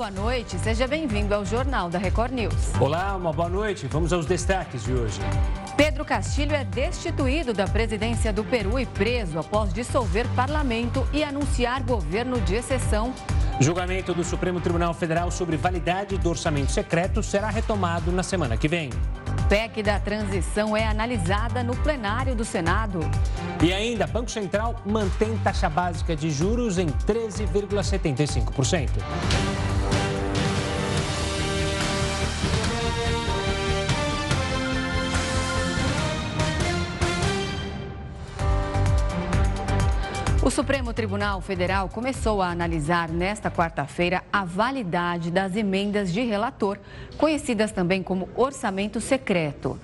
boa noite. Seja bem-vindo ao Jornal da Record News. Olá, uma boa noite. Vamos aos destaques de hoje. Pedro Castilho é destituído da presidência do Peru e preso após dissolver parlamento e anunciar governo de exceção. Julgamento do Supremo Tribunal Federal sobre validade do orçamento secreto será retomado na semana que vem. PEC da transição é analisada no plenário do Senado. E ainda, Banco Central mantém taxa básica de juros em 13,75%. O Supremo Tribunal Federal começou a analisar nesta quarta-feira a validade das emendas de relator, conhecidas também como orçamento secreto.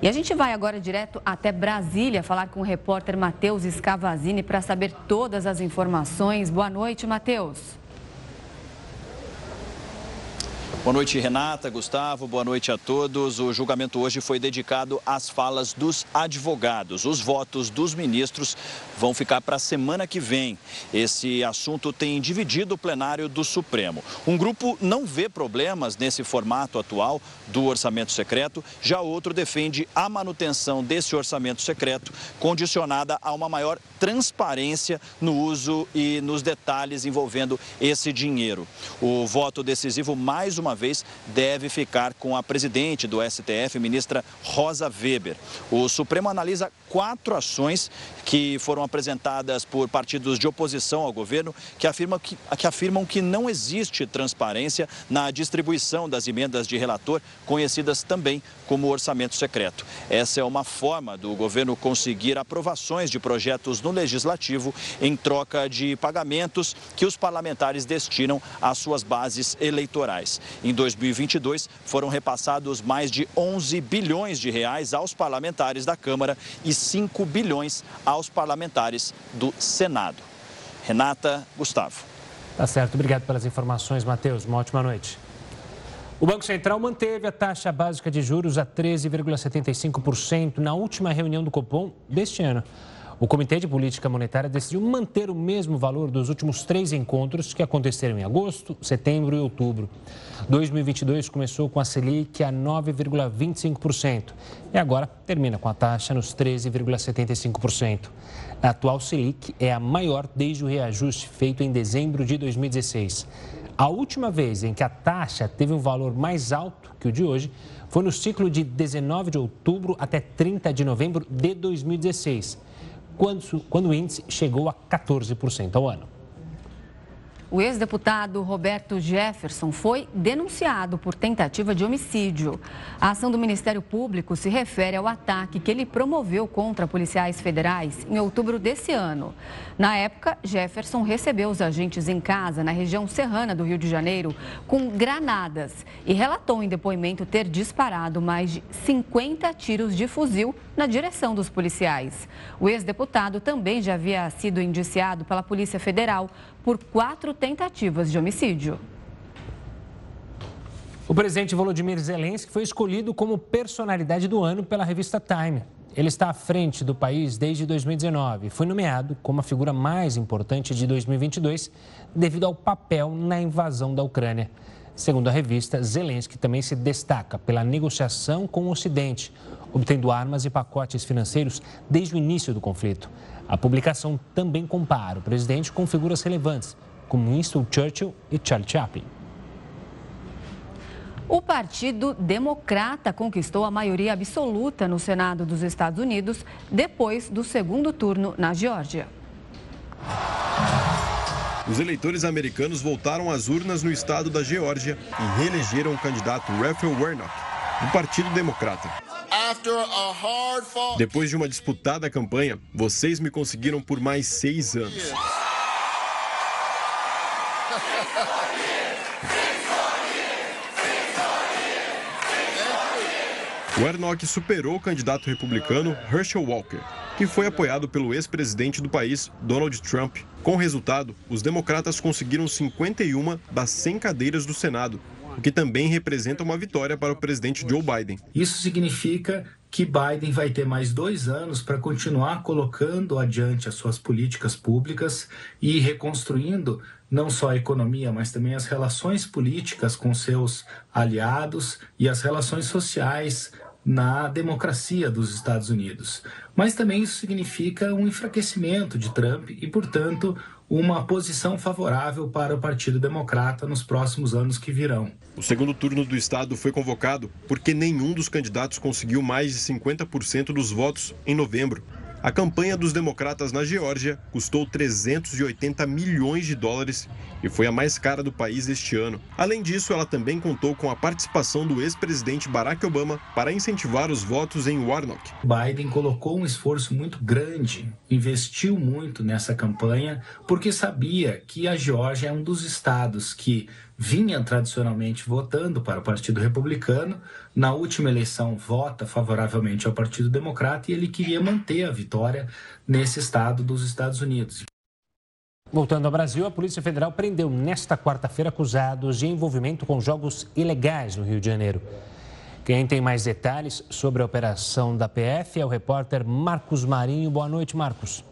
E a gente vai agora direto até Brasília falar com o repórter Matheus Scavazini para saber todas as informações. Boa noite, Matheus. Boa noite, Renata, Gustavo, boa noite a todos. O julgamento hoje foi dedicado às falas dos advogados. Os votos dos ministros vão ficar para a semana que vem. Esse assunto tem dividido o plenário do Supremo. Um grupo não vê problemas nesse formato atual do orçamento secreto, já outro defende a manutenção desse orçamento secreto, condicionada a uma maior transparência no uso e nos detalhes envolvendo esse dinheiro. O voto decisivo, mais uma vez, deve ficar com a presidente do STF, ministra Rosa Weber. O Supremo analisa quatro ações que foram apresentadas por partidos de oposição ao governo que afirmam que, que afirmam que não existe transparência na distribuição das emendas de relator, conhecidas também como orçamento secreto. Essa é uma forma do governo conseguir aprovações de projetos no legislativo em troca de pagamentos que os parlamentares destinam às suas bases eleitorais. Em 2022, foram repassados mais de 11 bilhões de reais aos parlamentares da Câmara e 5 bilhões aos parlamentares do Senado. Renata, Gustavo. Tá certo. Obrigado pelas informações, Matheus. Uma ótima noite. O Banco Central manteve a taxa básica de juros a 13,75% na última reunião do Copom deste ano. O Comitê de Política Monetária decidiu manter o mesmo valor dos últimos três encontros que aconteceram em agosto, setembro e outubro. 2022 começou com a Selic a 9,25% e agora termina com a taxa nos 13,75%. A atual Selic é a maior desde o reajuste feito em dezembro de 2016. A última vez em que a taxa teve um valor mais alto que o de hoje foi no ciclo de 19 de outubro até 30 de novembro de 2016, quando, quando o índice chegou a 14% ao ano. O ex-deputado Roberto Jefferson foi denunciado por tentativa de homicídio. A ação do Ministério Público se refere ao ataque que ele promoveu contra policiais federais em outubro desse ano. Na época, Jefferson recebeu os agentes em casa, na região serrana do Rio de Janeiro, com granadas e relatou em depoimento ter disparado mais de 50 tiros de fuzil na direção dos policiais. O ex-deputado também já havia sido indiciado pela Polícia Federal por quatro tentativas de homicídio. O presidente Volodymyr Zelensky foi escolhido como personalidade do ano pela revista Time. Ele está à frente do país desde 2019 e foi nomeado como a figura mais importante de 2022 devido ao papel na invasão da Ucrânia. Segundo a revista, Zelensky também se destaca pela negociação com o Ocidente, obtendo armas e pacotes financeiros desde o início do conflito. A publicação também compara o presidente com figuras relevantes, como Winston Churchill e Charlie Chaplin. O Partido Democrata conquistou a maioria absoluta no Senado dos Estados Unidos depois do segundo turno na Geórgia. Os eleitores americanos voltaram às urnas no estado da Geórgia e reelegeram o candidato Raphael Warnock, do Partido Democrata. Depois de uma disputada campanha, vocês me conseguiram por mais seis anos. Warnock superou o candidato republicano Herschel Walker, que foi apoiado pelo ex-presidente do país, Donald Trump. Com o resultado, os democratas conseguiram 51 das 100 cadeiras do Senado, o que também representa uma vitória para o presidente Joe Biden. Isso significa que Biden vai ter mais dois anos para continuar colocando adiante as suas políticas públicas e reconstruindo não só a economia, mas também as relações políticas com seus aliados e as relações sociais na democracia dos Estados Unidos. Mas também isso significa um enfraquecimento de Trump e, portanto, uma posição favorável para o Partido Democrata nos próximos anos que virão. O segundo turno do estado foi convocado porque nenhum dos candidatos conseguiu mais de 50% dos votos em novembro. A campanha dos democratas na Geórgia custou 380 milhões de dólares e foi a mais cara do país este ano. Além disso, ela também contou com a participação do ex-presidente Barack Obama para incentivar os votos em Warnock. Biden colocou um esforço muito grande, investiu muito nessa campanha, porque sabia que a Geórgia é um dos estados que vinha tradicionalmente votando para o Partido Republicano, na última eleição vota favoravelmente ao Partido Democrata e ele queria manter a vitória nesse estado dos Estados Unidos. Voltando ao Brasil, a Polícia Federal prendeu nesta quarta-feira acusados de envolvimento com jogos ilegais no Rio de Janeiro. Quem tem mais detalhes sobre a operação da PF é o repórter Marcos Marinho. Boa noite, Marcos.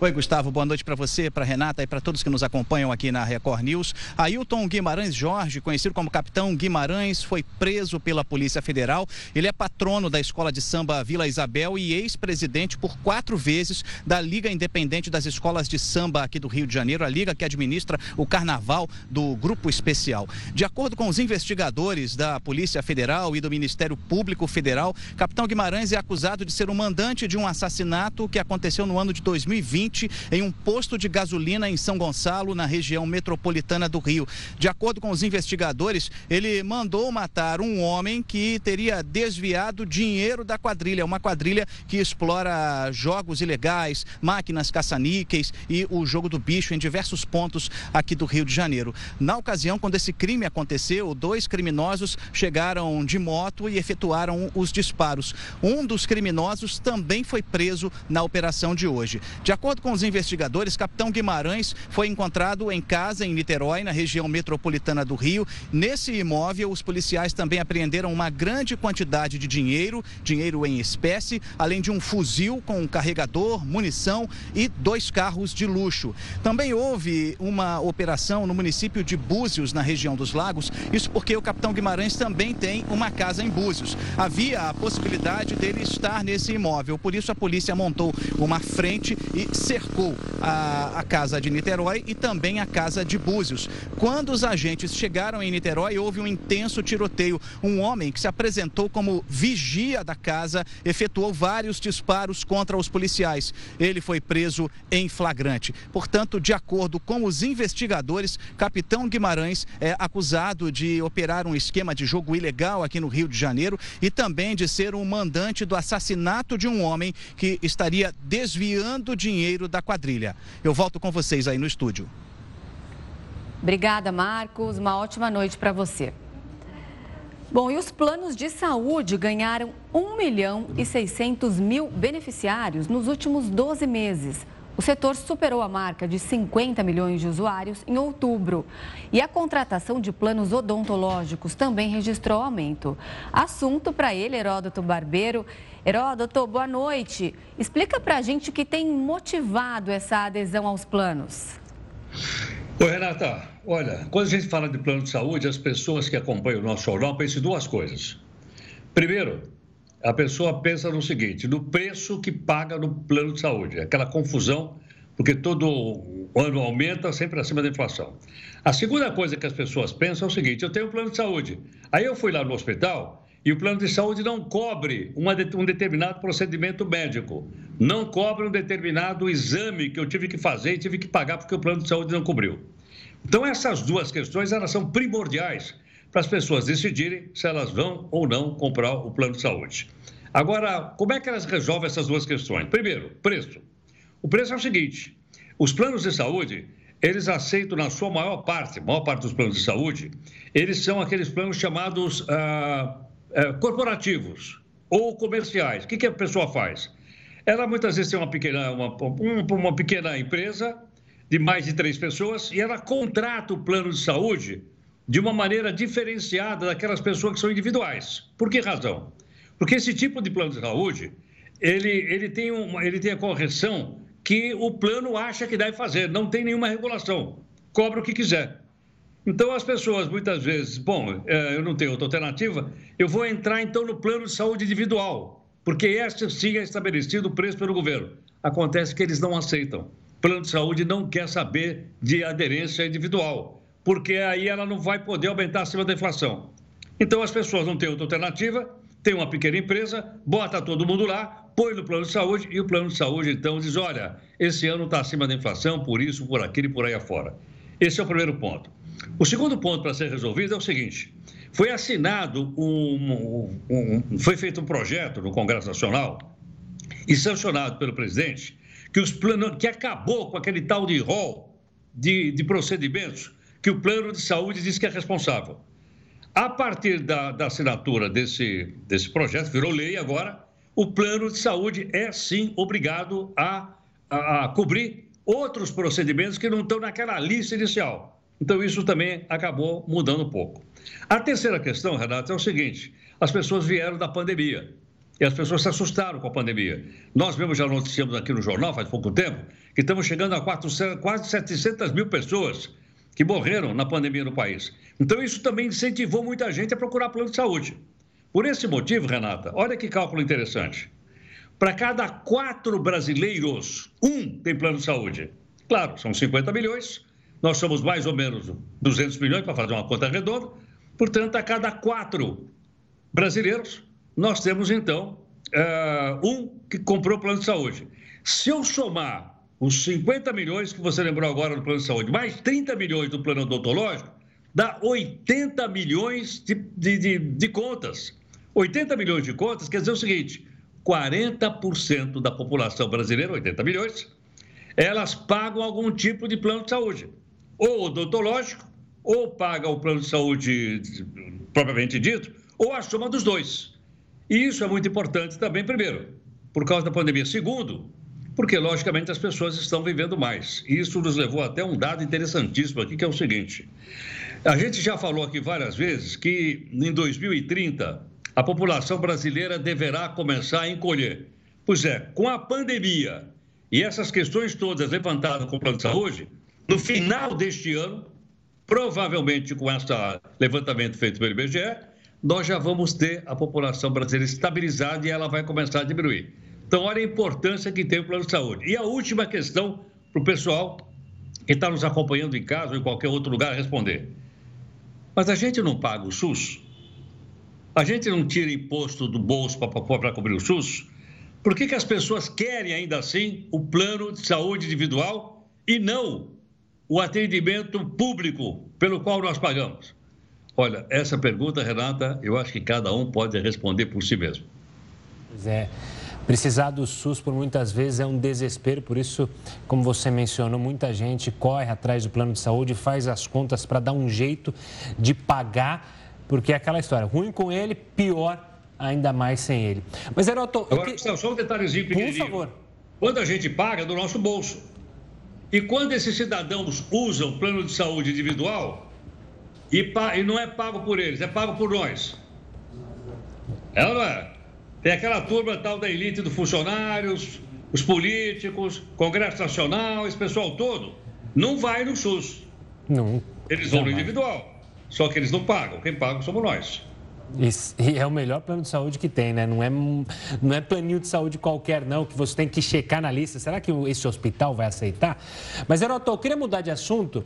Oi, Gustavo, boa noite para você, para Renata e para todos que nos acompanham aqui na Record News. Ailton Guimarães Jorge, conhecido como Capitão Guimarães, foi preso pela Polícia Federal. Ele é patrono da Escola de Samba Vila Isabel e ex-presidente por quatro vezes da Liga Independente das Escolas de Samba aqui do Rio de Janeiro, a liga que administra o carnaval do Grupo Especial. De acordo com os investigadores da Polícia Federal e do Ministério Público Federal, Capitão Guimarães é acusado de ser o mandante de um assassinato que aconteceu no ano de 2020 em um posto de gasolina em São Gonçalo, na região metropolitana do Rio. De acordo com os investigadores, ele mandou matar um homem que teria desviado dinheiro da quadrilha, uma quadrilha que explora jogos ilegais, máquinas caça-níqueis e o jogo do bicho em diversos pontos aqui do Rio de Janeiro. Na ocasião, quando esse crime aconteceu, dois criminosos chegaram de moto e efetuaram os disparos. Um dos criminosos também foi preso na operação de hoje. De acordo com os investigadores, Capitão Guimarães foi encontrado em casa em Niterói, na região metropolitana do Rio. Nesse imóvel, os policiais também apreenderam uma grande quantidade de dinheiro, dinheiro em espécie, além de um fuzil com um carregador, munição e dois carros de luxo. Também houve uma operação no município de Búzios, na região dos Lagos, isso porque o Capitão Guimarães também tem uma casa em Búzios. Havia a possibilidade dele estar nesse imóvel, por isso a polícia montou uma frente e cercou a, a casa de Niterói e também a casa de Búzios. Quando os agentes chegaram em Niterói, houve um intenso tiroteio. Um homem que se apresentou como vigia da casa efetuou vários disparos contra os policiais. Ele foi preso em flagrante. Portanto, de acordo com os investigadores, Capitão Guimarães é acusado de operar um esquema de jogo ilegal aqui no Rio de Janeiro e também de ser um mandante do assassinato de um homem que estaria desviando dinheiro da quadrilha. Eu volto com vocês aí no estúdio. Obrigada, Marcos. Uma ótima noite para você. Bom, e os planos de saúde ganharam 1 milhão e 600 mil beneficiários nos últimos 12 meses. O setor superou a marca de 50 milhões de usuários em outubro. E a contratação de planos odontológicos também registrou aumento. Assunto para ele, Heródoto Barbeiro. Heródoto, boa noite. Explica para a gente o que tem motivado essa adesão aos planos. Oi, Renata. Olha, quando a gente fala de plano de saúde, as pessoas que acompanham o nosso jornal pensam em duas coisas. Primeiro, a pessoa pensa no seguinte: no preço que paga no plano de saúde, aquela confusão, porque todo ano aumenta sempre acima da inflação. A segunda coisa que as pessoas pensam é o seguinte: eu tenho um plano de saúde. Aí eu fui lá no hospital e o plano de saúde não cobre uma, um determinado procedimento médico, não cobre um determinado exame que eu tive que fazer e tive que pagar porque o plano de saúde não cobriu. Então essas duas questões elas são primordiais para as pessoas decidirem se elas vão ou não comprar o plano de saúde. Agora, como é que elas resolvem essas duas questões? Primeiro, preço. O preço é o seguinte: os planos de saúde, eles aceitam na sua maior parte, maior parte dos planos de saúde, eles são aqueles planos chamados ah, ah, corporativos ou comerciais. O que, que a pessoa faz? Ela muitas vezes tem uma pequena, uma, uma pequena empresa de mais de três pessoas e ela contrata o plano de saúde de uma maneira diferenciada daquelas pessoas que são individuais. Por que razão? Porque esse tipo de plano de saúde, ele, ele, tem, uma, ele tem a correção que o plano acha que deve fazer, não tem nenhuma regulação, cobra o que quiser. Então, as pessoas muitas vezes, bom, é, eu não tenho outra alternativa, eu vou entrar então no plano de saúde individual, porque este sim é estabelecido o preço pelo governo. Acontece que eles não aceitam. O plano de saúde não quer saber de aderência individual, porque aí ela não vai poder aumentar acima da inflação. Então, as pessoas não têm outra alternativa, tem uma pequena empresa, bota todo mundo lá, põe no plano de saúde e o plano de saúde então diz: olha, esse ano está acima da inflação, por isso, por aquilo e por aí afora. Esse é o primeiro ponto. O segundo ponto para ser resolvido é o seguinte: foi assinado um, um, um, foi feito um projeto no Congresso Nacional e sancionado pelo presidente que os que acabou com aquele tal de rol de, de procedimentos que o plano de saúde diz que é responsável. A partir da, da assinatura desse, desse projeto, virou lei agora, o plano de saúde é sim obrigado a, a, a cobrir outros procedimentos que não estão naquela lista inicial. Então, isso também acabou mudando um pouco. A terceira questão, Renato, é o seguinte: as pessoas vieram da pandemia e as pessoas se assustaram com a pandemia. Nós mesmo já noticiamos aqui no jornal, faz pouco tempo, que estamos chegando a 400, quase 700 mil pessoas que morreram na pandemia no país. Então, isso também incentivou muita gente a procurar plano de saúde. Por esse motivo, Renata, olha que cálculo interessante. Para cada quatro brasileiros, um tem plano de saúde. Claro, são 50 milhões, nós somos mais ou menos 200 milhões, para fazer uma conta redonda. Portanto, a cada quatro brasileiros, nós temos então uh, um que comprou plano de saúde. Se eu somar os 50 milhões que você lembrou agora do plano de saúde, mais 30 milhões do plano odontológico, dá 80 milhões de, de, de, de contas. 80 milhões de contas quer dizer o seguinte: 40% da população brasileira, 80 milhões, elas pagam algum tipo de plano de saúde, ou odontológico, ou paga o plano de saúde propriamente dito, ou a soma dos dois. E isso é muito importante também, primeiro, por causa da pandemia. Segundo, porque, logicamente, as pessoas estão vivendo mais. E isso nos levou até um dado interessantíssimo aqui, que é o seguinte: a gente já falou aqui várias vezes que em 2030 a população brasileira deverá começar a encolher. Pois é, com a pandemia e essas questões todas levantadas com o plano de saúde, no final deste ano, provavelmente com esse levantamento feito pelo IBGE, nós já vamos ter a população brasileira estabilizada e ela vai começar a diminuir. Então, olha a importância que tem o plano de saúde. E a última questão para o pessoal que está nos acompanhando em casa ou em qualquer outro lugar responder. Mas a gente não paga o SUS? A gente não tira imposto do bolso para cobrir o SUS? Por que, que as pessoas querem ainda assim o plano de saúde individual e não o atendimento público pelo qual nós pagamos? Olha, essa pergunta, Renata, eu acho que cada um pode responder por si mesmo. Pois é. Precisar do SUS por muitas vezes é um desespero, por isso, como você mencionou, muita gente corre atrás do plano de saúde, faz as contas para dar um jeito de pagar, porque é aquela história, ruim com ele, pior ainda mais sem ele. Mas, Heroto... Agora, que... só um detalhezinho pequenininho. Por favor. Quando a gente paga do nosso bolso. E quando esses cidadãos usam o plano de saúde individual, e, e não é pago por eles, é pago por nós. É ou não é? Tem aquela turma tal da elite dos funcionários, os políticos, Congresso Nacional, esse pessoal todo, não vai no SUS. Não. Eles vão no individual. Só que eles não pagam. Quem paga somos nós. E é o melhor plano de saúde que tem, né? Não é, não é planinho de saúde qualquer, não, que você tem que checar na lista. Será que esse hospital vai aceitar? Mas, Heroto, eu queria mudar de assunto.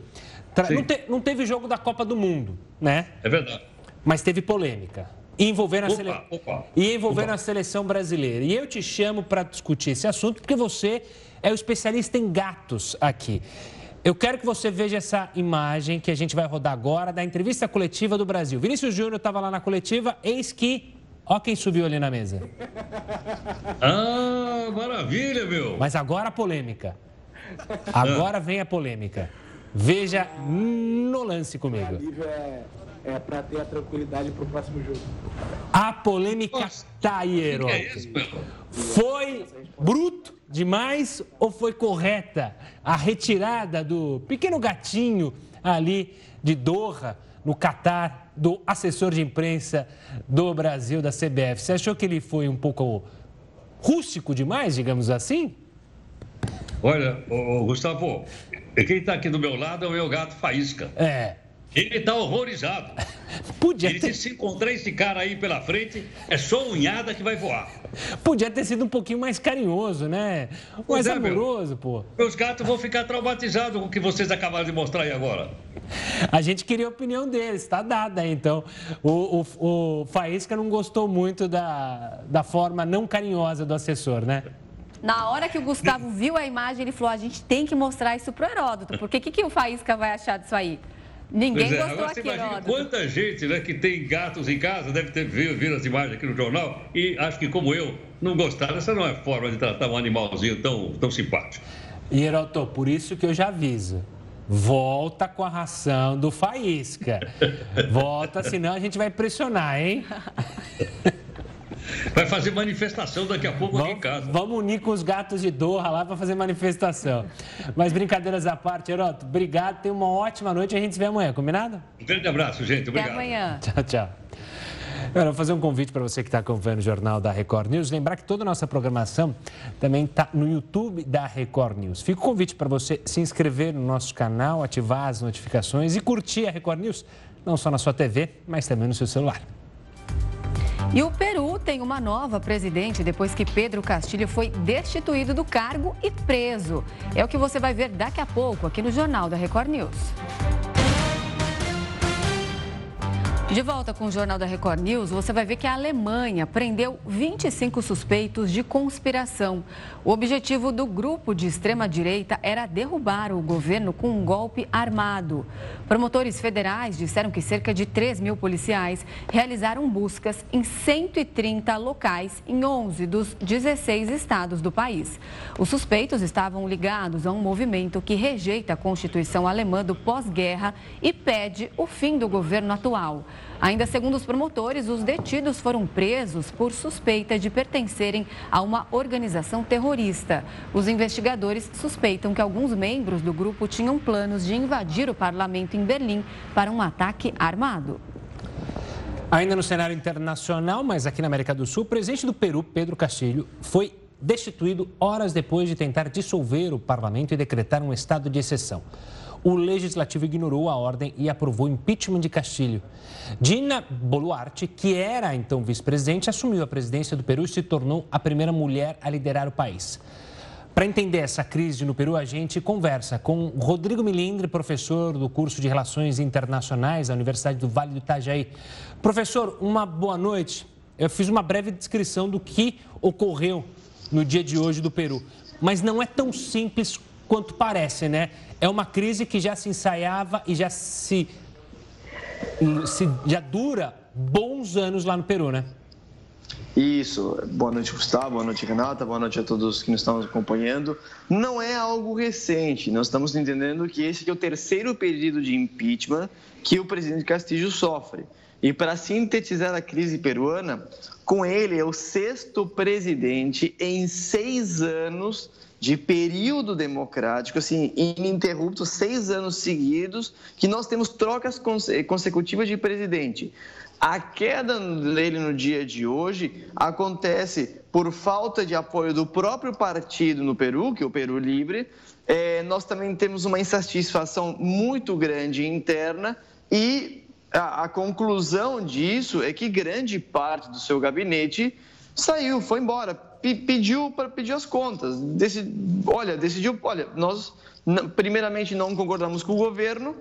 Não, te, não teve jogo da Copa do Mundo, né? É verdade. Mas teve polêmica envolvendo, a, sele... opa, e envolvendo a seleção brasileira. E eu te chamo para discutir esse assunto porque você é o especialista em gatos aqui. Eu quero que você veja essa imagem que a gente vai rodar agora da entrevista coletiva do Brasil. Vinícius Júnior estava lá na coletiva, eis que. Ó quem subiu ali na mesa. Ah, maravilha, meu! Mas agora a polêmica. Agora vem a polêmica. Veja no lance comigo é, para ter a tranquilidade para o próximo jogo. A polêmica está aí, Herói. É foi bruto demais ou foi correta a retirada do pequeno gatinho ali de Doha, no Catar, do assessor de imprensa do Brasil, da CBF? Você achou que ele foi um pouco rústico demais, digamos assim? Olha, ô, Gustavo, quem está aqui do meu lado é o meu gato Faísca. É. Ele está horrorizado. Podia Ele ter, disse, se encontrar esse cara aí pela frente, é só unhada que vai voar. podia ter sido um pouquinho mais carinhoso, né? Mais é, meu. amoroso, pô. Meus gatos vão ficar traumatizados com o que vocês acabaram de mostrar aí agora. A gente queria a opinião deles, tá dada aí. Então, o, o, o Faísca não gostou muito da, da forma não carinhosa do assessor, né? Na hora que o Gustavo viu a imagem, ele falou: a gente tem que mostrar isso pro Heródoto. Porque o que, que o Faísca vai achar disso aí? Ninguém Pois é, gostou agora você aqui, imagina quanta gente né, que tem gatos em casa, deve ter visto, visto as imagens aqui no jornal, e acho que como eu, não gostaram. Essa não é forma de tratar um animalzinho tão, tão simpático. E, Heroto, por isso que eu já aviso. Volta com a ração do Faísca. Volta, senão a gente vai pressionar, hein? Vai fazer manifestação daqui a pouco aqui em Vamos, casa. vamos unir com os gatos de Doha lá para fazer manifestação. Mas brincadeiras à parte, Heroto, obrigado. Tenha uma ótima noite e a gente se vê amanhã, combinado? Um grande abraço, gente. Até Obrigado. amanhã. Tchau, tchau. Eu vou fazer um convite para você que está acompanhando o Jornal da Record News. Lembrar que toda a nossa programação também está no YouTube da Record News. Fica o convite para você se inscrever no nosso canal, ativar as notificações e curtir a Record News, não só na sua TV, mas também no seu celular. E o Peru tem uma nova presidente depois que Pedro Castilho foi destituído do cargo e preso. É o que você vai ver daqui a pouco aqui no Jornal da Record News. De volta com o Jornal da Record News, você vai ver que a Alemanha prendeu 25 suspeitos de conspiração. O objetivo do grupo de extrema-direita era derrubar o governo com um golpe armado. Promotores federais disseram que cerca de 3 mil policiais realizaram buscas em 130 locais em 11 dos 16 estados do país. Os suspeitos estavam ligados a um movimento que rejeita a Constituição alemã do pós-guerra e pede o fim do governo atual. Ainda segundo os promotores, os detidos foram presos por suspeita de pertencerem a uma organização terrorista. Os investigadores suspeitam que alguns membros do grupo tinham planos de invadir o parlamento em Berlim para um ataque armado. Ainda no cenário internacional, mas aqui na América do Sul, o presidente do Peru, Pedro Castilho, foi destituído horas depois de tentar dissolver o parlamento e decretar um estado de exceção. O legislativo ignorou a ordem e aprovou o impeachment de Castilho. Dina Boluarte, que era então vice-presidente, assumiu a presidência do Peru e se tornou a primeira mulher a liderar o país. Para entender essa crise no Peru, a gente conversa com Rodrigo Milindre, professor do curso de Relações Internacionais da Universidade do Vale do Itajaí. Professor, uma boa noite. Eu fiz uma breve descrição do que ocorreu no dia de hoje do Peru, mas não é tão simples quanto parece, né? É uma crise que já se ensaiava e já se, se já dura bons anos lá no Peru, né? Isso. Boa noite, Gustavo. Boa noite, Renata. Boa noite a todos que nos estão acompanhando. Não é algo recente. Nós estamos entendendo que esse é o terceiro pedido de impeachment que o presidente Castillo sofre. E para sintetizar a crise peruana, com ele é o sexto presidente em seis anos de período democrático, assim, ininterrupto, seis anos seguidos, que nós temos trocas consecutivas de presidente. A queda dele no dia de hoje acontece por falta de apoio do próprio partido no Peru, que é o Peru Livre. É, nós também temos uma insatisfação muito grande interna e a, a, conclusão disso é que grande parte do seu gabinete saiu, foi embora, pediu para pedir as contas. Decid, olha, decidiu, olha, nós primeiramente não concordamos com o governo.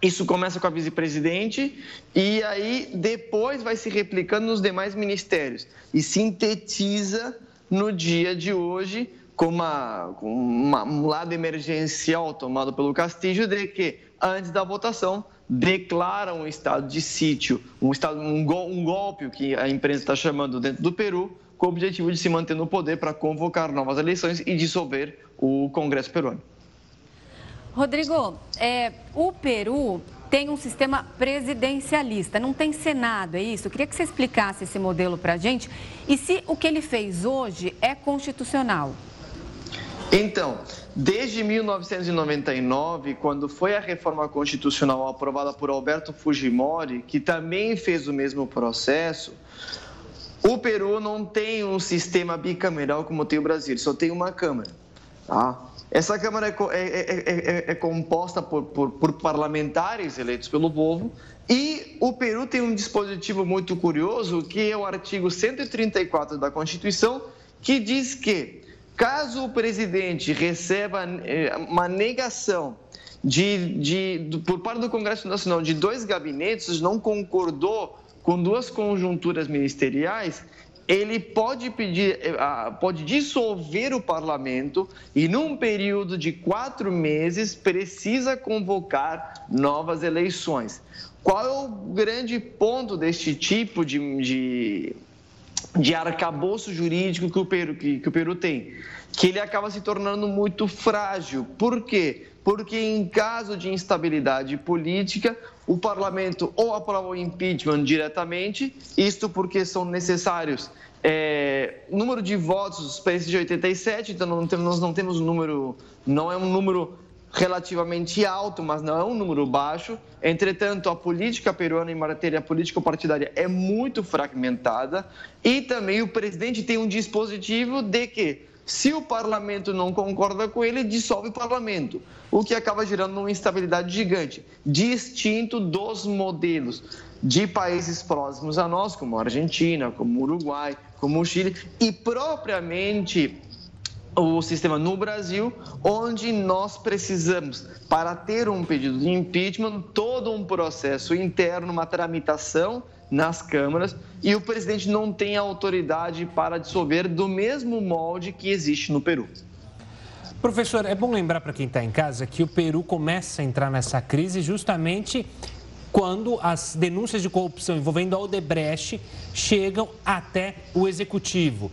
Isso começa com a vice-presidente e aí depois vai se replicando nos demais ministérios e sintetiza no dia de hoje com, uma, com uma, um lado emergencial tomado pelo Castillo de que antes da votação declara um estado de sítio, um, estado, um, gol, um golpe, que a imprensa está chamando dentro do Peru, com o objetivo de se manter no poder para convocar novas eleições e dissolver o Congresso peruano. Rodrigo, é, o Peru tem um sistema presidencialista, não tem Senado, é isso? Eu queria que você explicasse esse modelo para a gente e se o que ele fez hoje é constitucional. Então, desde 1999, quando foi a reforma constitucional aprovada por Alberto Fujimori, que também fez o mesmo processo, o Peru não tem um sistema bicameral como tem o Brasil, só tem uma Câmara. Tá? Essa Câmara é, é, é, é composta por, por, por parlamentares eleitos pelo povo e o Peru tem um dispositivo muito curioso, que é o artigo 134 da Constituição, que diz que, caso o presidente receba uma negação de, de, por parte do Congresso Nacional de dois gabinetes, não concordou com duas conjunturas ministeriais, ele pode pedir, eh, pode dissolver o parlamento e, num período de quatro meses, precisa convocar novas eleições. Qual é o grande ponto deste tipo de, de, de arcabouço jurídico que o, Peru, que, que o Peru tem? Que ele acaba se tornando muito frágil. Por quê? Porque, em caso de instabilidade política, o parlamento ou aprova o impeachment diretamente, isto porque são necessários é, número de votos para esse de 87, então não temos, nós não temos um número, não é um número relativamente alto, mas não é um número baixo. Entretanto, a política peruana em matéria política partidária é muito fragmentada e também o presidente tem um dispositivo de que se o parlamento não concorda com ele, dissolve o parlamento, o que acaba gerando uma instabilidade gigante, distinto dos modelos de países próximos a nós, como a Argentina, como o Uruguai, como o Chile, e propriamente o sistema no Brasil, onde nós precisamos, para ter um pedido de impeachment, todo um processo interno, uma tramitação nas câmaras e o presidente não tem autoridade para dissolver do mesmo molde que existe no Peru. Professor, é bom lembrar para quem está em casa que o Peru começa a entrar nessa crise justamente quando as denúncias de corrupção envolvendo a Odebrecht chegam até o executivo.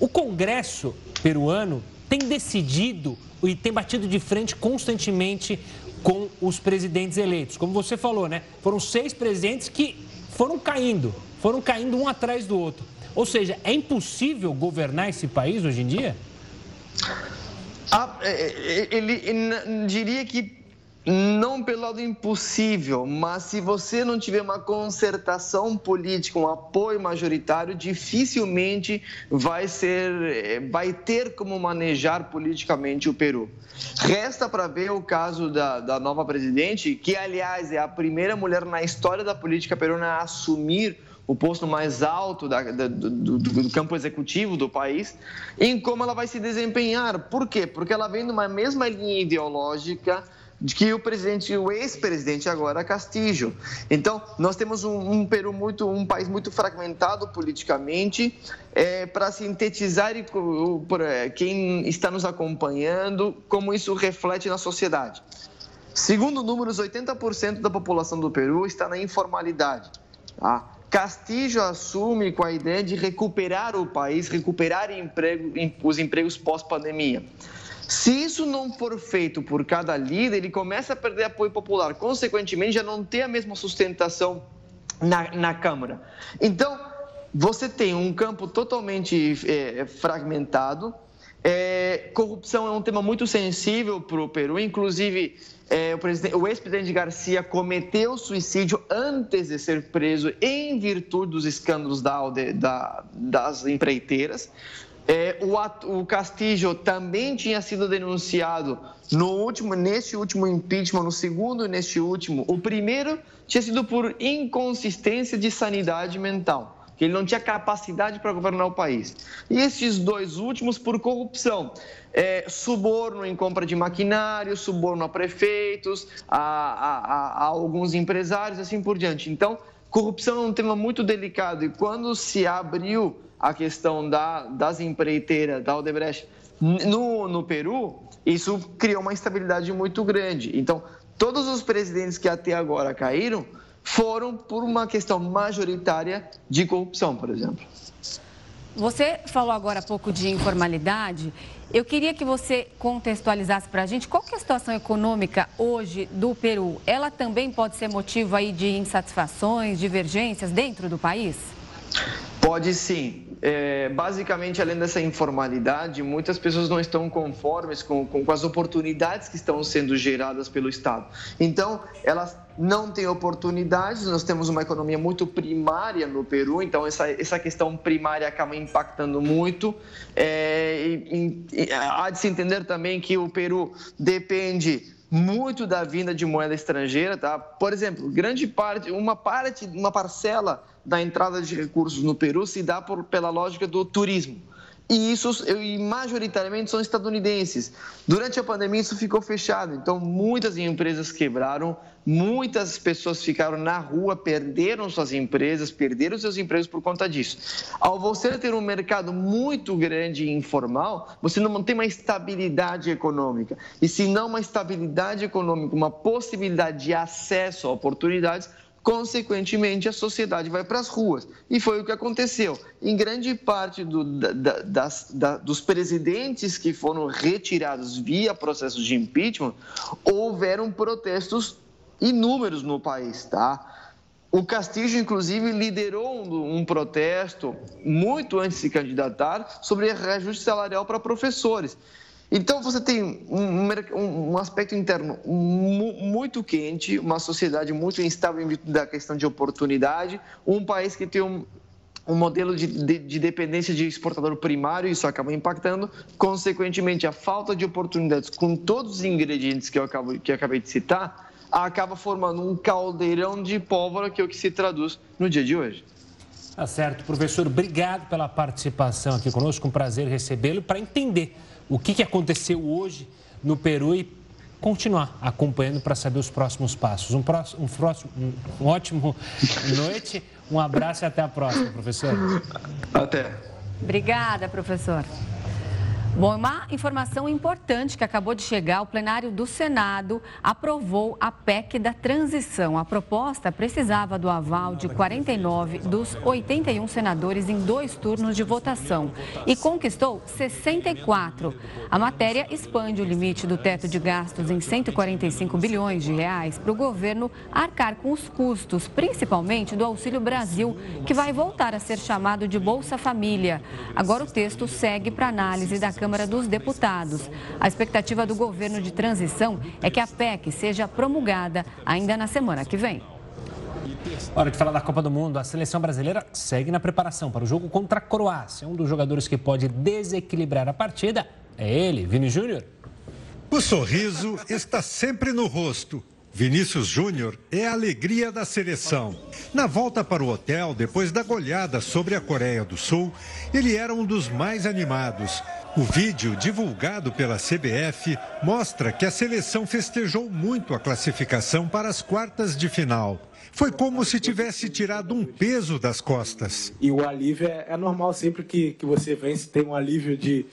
O Congresso peruano tem decidido e tem batido de frente constantemente com os presidentes eleitos. Como você falou, né? Foram seis presidentes que foram caindo, foram caindo um atrás do outro. Ou seja, é impossível governar esse país hoje em dia? Ah, é, é, ele, ele diria que não pelo lado impossível, mas se você não tiver uma concertação política, um apoio majoritário, dificilmente vai ser, eh, vai ter como manejar politicamente o Peru. Resta para ver o caso da, da nova presidente, que aliás é a primeira mulher na história da política peruana a assumir o posto mais alto da, da, do, do, campo executivo do país, em como ela vai se desempenhar. Por quê? Porque ela vem de uma mesma linha ideológica de que o presidente, o ex-presidente agora Castillo. Então, nós temos um, um, Peru muito, um país muito fragmentado politicamente. É, para sintetizar e é, quem está nos acompanhando, como isso reflete na sociedade. Segundo números, 80% da população do Peru está na informalidade. Tá? Castillo assume com a ideia de recuperar o país, recuperar emprego, os empregos pós-pandemia. Se isso não for feito por cada líder, ele começa a perder apoio popular. Consequentemente, já não tem a mesma sustentação na, na Câmara. Então, você tem um campo totalmente é, fragmentado. É, corrupção é um tema muito sensível para o Peru. Inclusive, é, o, o ex-presidente Garcia cometeu suicídio antes de ser preso em virtude dos escândalos da, da, das empreiteiras. É, o, o Castillo também tinha sido denunciado no último, neste último impeachment, no segundo e neste último. O primeiro tinha sido por inconsistência de sanidade mental, que ele não tinha capacidade para governar o país. E esses dois últimos por corrupção. É, suborno em compra de maquinário, suborno a prefeitos, a, a, a, a alguns empresários, assim por diante. Então, corrupção é um tema muito delicado e quando se abriu a questão da, das empreiteiras da Odebrecht no, no Peru, isso criou uma instabilidade muito grande. Então, todos os presidentes que até agora caíram foram por uma questão majoritária de corrupção, por exemplo. Você falou agora há pouco de informalidade. Eu queria que você contextualizasse para a gente qual é a situação econômica hoje do Peru. Ela também pode ser motivo aí de insatisfações, divergências dentro do país? Pode sim. É, basicamente, além dessa informalidade, muitas pessoas não estão conformes com, com, com, as oportunidades que estão sendo geradas pelo Estado. Então, elas não têm oportunidades, nós temos uma economia muito primária no Peru, então essa, essa questão primária acaba impactando muito. É, e, e, há de se entender também que o Peru depende muito da vinda de moeda estrangeira, tá? Por exemplo, grande parte, uma parte, uma parcela da entrada de recursos no Peru se dá por, pela lógica do turismo. E isso, e majoritariamente, são estadunidenses. Durante a pandemia, isso ficou fechado. Então, muitas empresas quebraram, muitas pessoas ficaram na rua, perderam suas empresas, perderam seus empregos por conta disso. Ao você ter um mercado muito grande e informal, você não tem uma estabilidade econômica. E se não uma estabilidade econômica, uma possibilidade de acesso a oportunidades, consequentemente a sociedade vai para as ruas. E foi o que aconteceu. Em grande parte do, da, das, da, dos presidentes que foram retirados via processo de impeachment, houveram protestos inúmeros no país, tá? O Castillo, inclusive, liderou um, um, protesto muito antes de se candidatar sobre reajuste salarial para professores. Então, você tem um, um aspecto interno muito quente, uma sociedade muito instável em da questão de oportunidade, um país que tem um, um modelo de, de, de, dependência de exportador primário, isso acaba impactando. Consequentemente, a falta de oportunidades com todos os ingredientes que eu, acabo, que eu acabei de citar, acaba formando um caldeirão de pólvora, que é o que se traduz no dia de hoje. Tá certo. Professor, obrigado pela participação aqui conosco. Um prazer recebê-lo para entender o que, que aconteceu hoje no Peru e continuar acompanhando para saber os próximos passos. Um, próximo, um, próximo, um ótimo noite, um abraço e até a próxima, professor. Até. Obrigada, professor. Bom, uma informação importante que acabou de chegar: o plenário do Senado aprovou a PEC da transição. A proposta precisava do aval de 49 dos 81 senadores em dois turnos de votação e conquistou 64. A matéria expande o limite do teto de gastos em 145 bilhões de reais para o governo arcar com os custos, principalmente do Auxílio Brasil, que vai voltar a ser chamado de Bolsa Família. Agora o texto segue para análise da Câmara dos Deputados. A expectativa do governo de transição é que a PEC seja promulgada ainda na semana que vem. Hora de falar da Copa do Mundo. A seleção brasileira segue na preparação para o jogo contra a Croácia. Um dos jogadores que pode desequilibrar a partida é ele, Vini Júnior. O sorriso está sempre no rosto. Vinícius Júnior é a alegria da seleção. Na volta para o hotel, depois da goleada sobre a Coreia do Sul, ele era um dos mais animados. O vídeo divulgado pela CBF mostra que a seleção festejou muito a classificação para as quartas de final. Foi como se tivesse tirado um peso das costas. E o alívio é, é normal, sempre que, que você vence, tem um alívio de,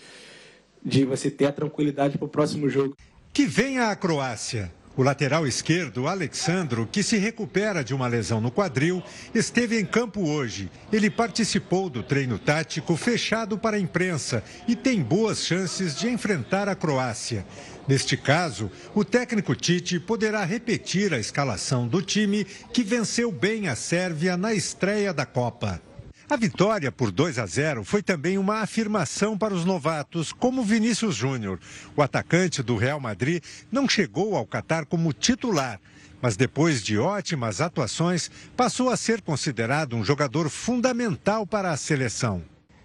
de você ter a tranquilidade para o próximo jogo. Que venha a Croácia. O lateral esquerdo, Alexandro, que se recupera de uma lesão no quadril, esteve em campo hoje. Ele participou do treino tático fechado para a imprensa e tem boas chances de enfrentar a Croácia. Neste caso, o técnico Tite poderá repetir a escalação do time que venceu bem a Sérvia na estreia da Copa. A vitória por 2 a 0 foi também uma afirmação para os novatos, como Vinícius Júnior. O atacante do Real Madrid não chegou ao Catar como titular, mas depois de ótimas atuações, passou a ser considerado um jogador fundamental para a seleção.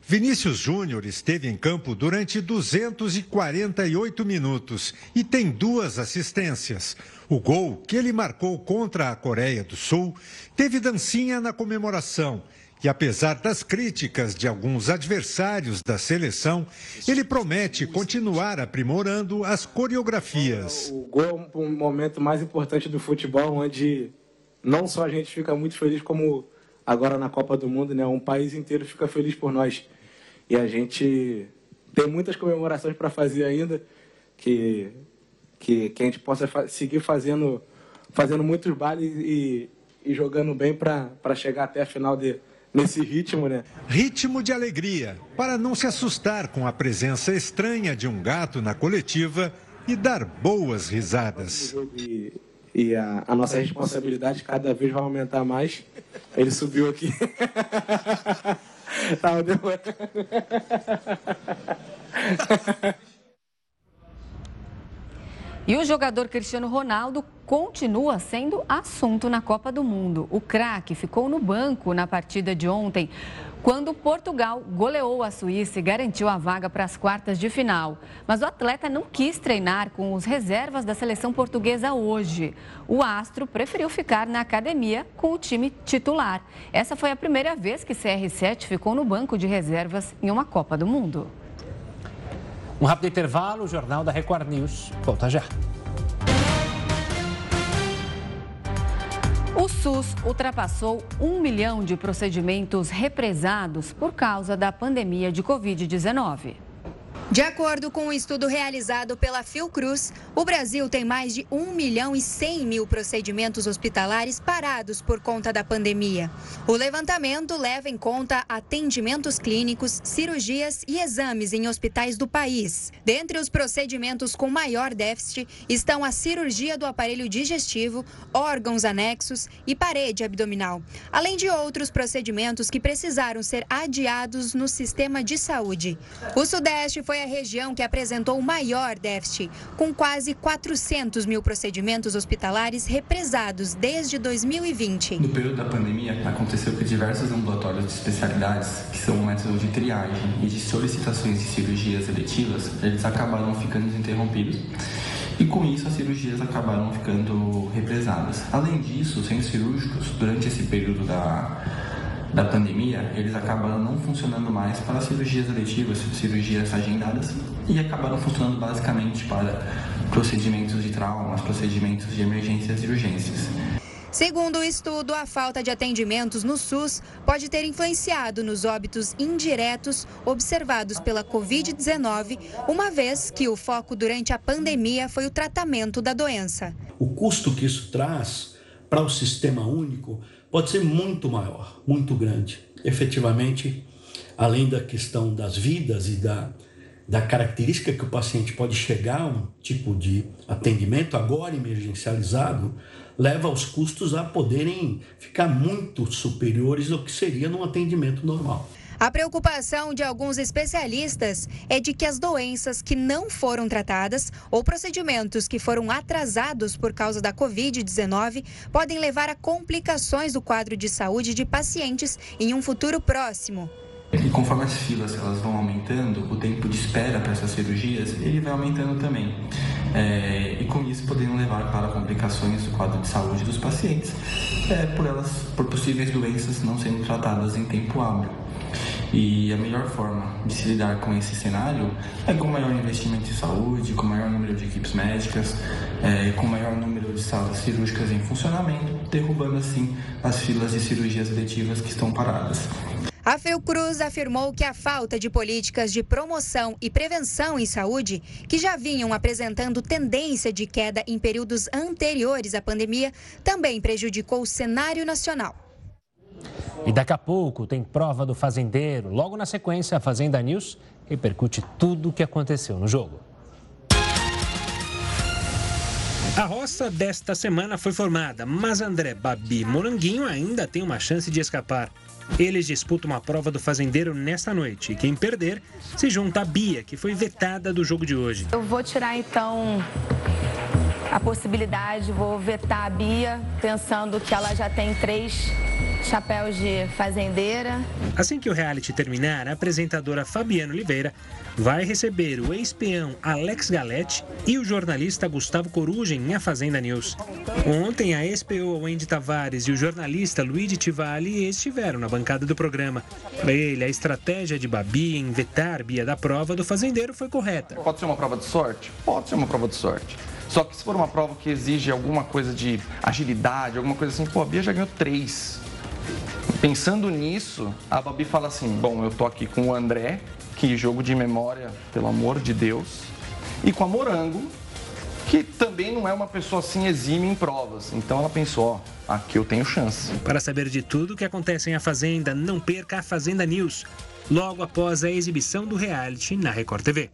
Vinícius Júnior esteve em campo durante 248 minutos e tem duas assistências. O gol que ele marcou contra a Coreia do Sul teve dancinha na comemoração e apesar das críticas de alguns adversários da seleção, ele promete continuar aprimorando as coreografias. O gol é um momento mais importante do futebol, onde não só a gente fica muito feliz, como agora na Copa do Mundo, né? Um país inteiro fica feliz por nós. E a gente tem muitas comemorações para fazer ainda, que, que, que a gente possa fa seguir fazendo, fazendo muitos bailes e, e jogando bem para chegar até a final de, nesse ritmo, né? Ritmo de alegria, para não se assustar com a presença estranha de um gato na coletiva e dar boas risadas. E, e a, a, nossa responsabilidade cada vez vai aumentar mais. Ele subiu aqui. Tava demorando. E o jogador Cristiano Ronaldo continua sendo assunto na Copa do Mundo. O craque ficou no banco na partida de ontem, quando Portugal goleou a Suíça e garantiu a vaga para as quartas de final. Mas o atleta não quis treinar com os reservas da seleção portuguesa hoje. O astro preferiu ficar na academia com o time titular. Essa foi a primeira vez que CR7 ficou no banco de reservas em uma Copa do Mundo. Um rápido intervalo, o Jornal da Record News. Volta já. O SUS ultrapassou um milhão de procedimentos represados por causa da pandemia de Covid-19. De acordo com um estudo realizado pela Fiocruz, o Brasil tem mais de 1 milhão e 100 mil procedimentos hospitalares parados por conta da pandemia. O levantamento leva em conta atendimentos clínicos, cirurgias e exames em hospitais do país. Dentre os procedimentos com maior déficit estão a cirurgia do aparelho digestivo, órgãos anexos e parede abdominal, além de outros procedimentos que precisaram ser adiados no sistema de saúde. O Sudeste foi a região que apresentou o maior déficit, com quase 400 mil procedimentos hospitalares represados desde 2020. No período da pandemia, aconteceu que diversos ambulatórios de especialidades, que são um método de triagem e de solicitações de cirurgias eletivas, eles acabaram ficando interrompidos. E com isso as cirurgias acabaram ficando represadas. Além disso, os centros cirúrgicos, durante esse período da da pandemia, eles acabaram não funcionando mais para cirurgias eletivas, cirurgias agendadas, e acabaram funcionando basicamente para procedimentos de traumas, procedimentos de emergências e urgências. Segundo o estudo, a falta de atendimentos no SUS pode ter influenciado nos óbitos indiretos observados pela Covid-19, uma vez que o foco durante a pandemia foi o tratamento da doença. O custo que isso traz para o sistema único pode ser muito maior, muito grande. Efetivamente, além da questão das vidas e da, da característica que o paciente pode chegar a um tipo de atendimento agora emergencializado, leva os custos a poderem ficar muito superiores ao que seria num atendimento normal. A preocupação de alguns especialistas é de que as doenças que não foram tratadas ou procedimentos que foram atrasados por causa da Covid-19 podem levar a complicações do quadro de saúde de pacientes em um futuro próximo. E conforme as filas elas vão aumentando, o tempo de espera para essas cirurgias ele vai aumentando também. É, e com isso podendo levar para complicações do quadro de saúde dos pacientes, é, por elas, por possíveis doenças não sendo tratadas em tempo hábil. E a melhor forma de se lidar com esse cenário é com maior investimento em saúde, com maior número de equipes médicas, é, com maior número de salas cirúrgicas em funcionamento, derrubando assim as filas de cirurgias eletivas que estão paradas. A Fiocruz afirmou que a falta de políticas de promoção e prevenção em saúde, que já vinham apresentando tendência de queda em períodos anteriores à pandemia, também prejudicou o cenário nacional. E daqui a pouco tem prova do fazendeiro. Logo na sequência, a Fazenda News repercute tudo o que aconteceu no jogo. A roça desta semana foi formada, mas André, Babi e Moranguinho ainda tem uma chance de escapar. Eles disputam uma prova do fazendeiro nesta noite e quem perder se junta a Bia, que foi vetada do jogo de hoje. Eu vou tirar então a possibilidade, vou vetar a Bia, pensando que ela já tem três chapéus de fazendeira. Assim que o reality terminar, a apresentadora Fabiana Oliveira vai receber o ex-peão Alex Galete e o jornalista Gustavo Coruja em A Fazenda News. Ontem, a ex-PO Wendy Tavares e o jornalista Luigi Tivali estiveram na bancada do programa. Para ele, a estratégia de Babi em vetar Bia da prova do fazendeiro foi correta. Pode ser uma prova de sorte? Pode ser uma prova de sorte. Só que se for uma prova que exige alguma coisa de agilidade, alguma coisa assim, pô, a Bia já ganhou três. Pensando nisso, a Babi fala assim: bom, eu tô aqui com o André, que jogo de memória, pelo amor de Deus, e com a Morango, que também não é uma pessoa assim exime em provas. Então ela pensou: ó, aqui eu tenho chance. Para saber de tudo o que acontece em A Fazenda, não perca a Fazenda News, logo após a exibição do reality na Record TV.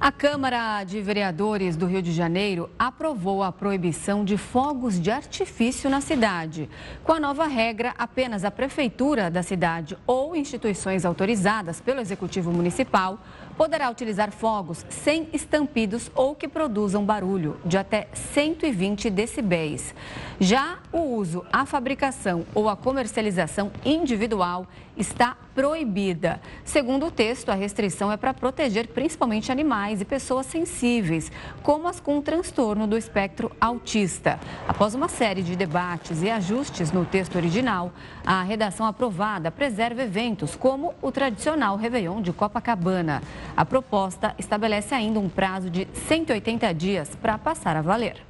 A Câmara de Vereadores do Rio de Janeiro aprovou a proibição de fogos de artifício na cidade. Com a nova regra, apenas a prefeitura da cidade ou instituições autorizadas pelo Executivo Municipal poderá utilizar fogos sem estampidos ou que produzam barulho de até 120 decibéis. Já o uso, a fabricação ou a comercialização individual está proibida. Segundo o texto, a restrição é para proteger principalmente animais e pessoas sensíveis, como as com transtorno do espectro autista. Após uma série de debates e ajustes no texto original, a redação aprovada preserva eventos como o tradicional Réveillon de Copacabana. A proposta estabelece ainda um prazo de 180 dias para passar a valer.